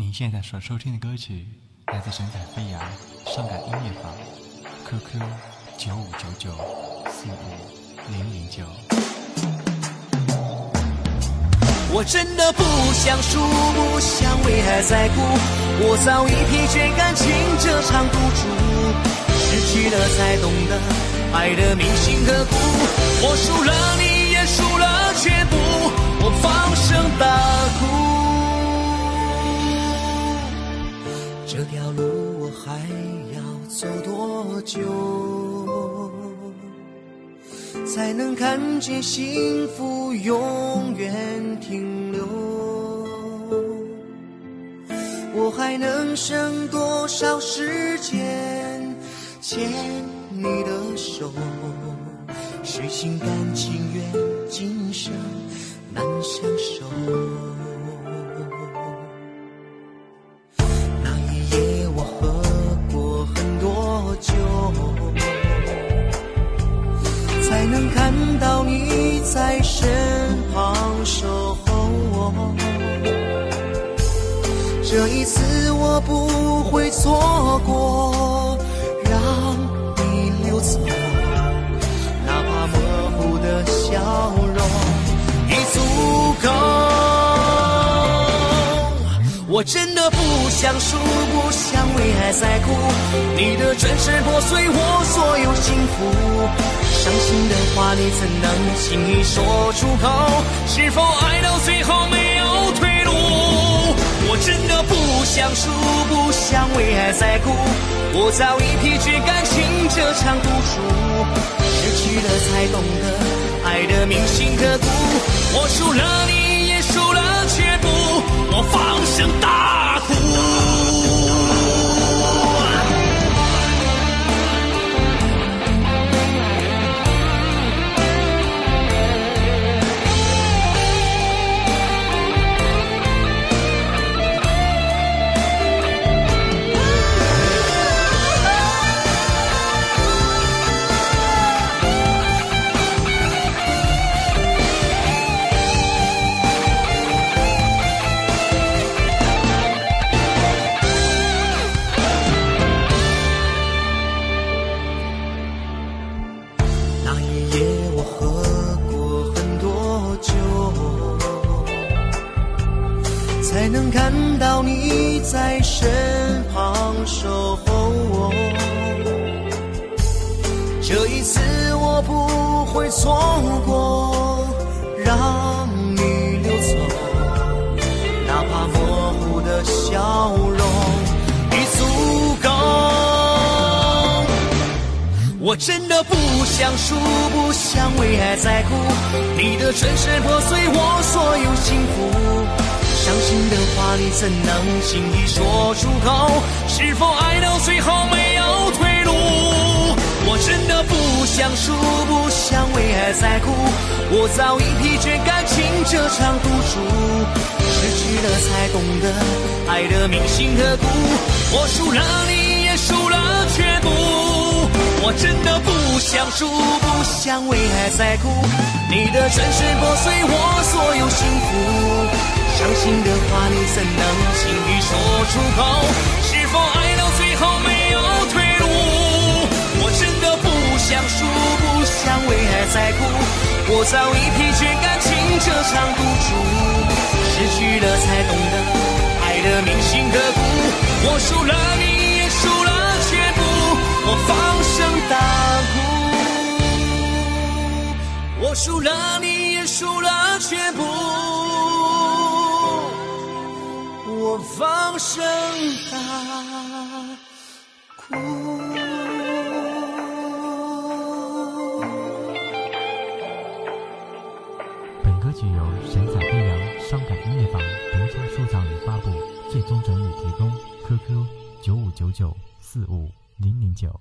您现在所收听的歌曲来自神采飞扬伤感音乐坊，QQ 九五九九四五零零九。我真的不想输，不想为爱在哭，我早已疲倦感情这场赌注，失去了才懂得爱的铭心刻骨。我输了，你也输了，全多久，才能看见幸福永远停留？我还能剩多少时间牵你的手？谁心甘情愿，今生难相守。一次我不会错过，让你溜走，哪怕模糊的笑容已足够。我真的不想输，不想为爱再哭。你的转身破碎我所有幸福，伤心的话你怎能轻易说出口？是否爱到最后没有退？不想输，不想为爱再哭。我早已疲倦感情这场赌注，失去了才懂得爱的铭心刻骨。我输了，你也输了，却不，我放声大才能看到你在身旁守候我。这一次我不会错过，让你溜走，哪怕模糊的笑容已足够。我真的不想输，不想为爱在哭。你的转身破碎我所有幸福，伤心的话你怎能轻易说出口？是否爱到最后没有退路？我真的不想输，不想为爱再哭。我早已疲倦感情这场赌注，失去了才懂得爱的铭心刻骨。我输了，你也输了，却不。我真的不想输，不想为爱再哭。你的转身破碎我所有幸福，伤心的话你怎能轻易说出口？是否爱到最后没有退路？我真的不想输，不想为爱再哭。我早已疲倦感情这场赌注，失去了才懂得爱的铭心刻骨。我输了，你也输了，却不，我放声大哭。我输了，你也输了，却不，我放声大哭。本歌曲由神采飞扬伤感音乐坊独家收藏与发布，最终整理提供。QQ 九五九九四五零零九。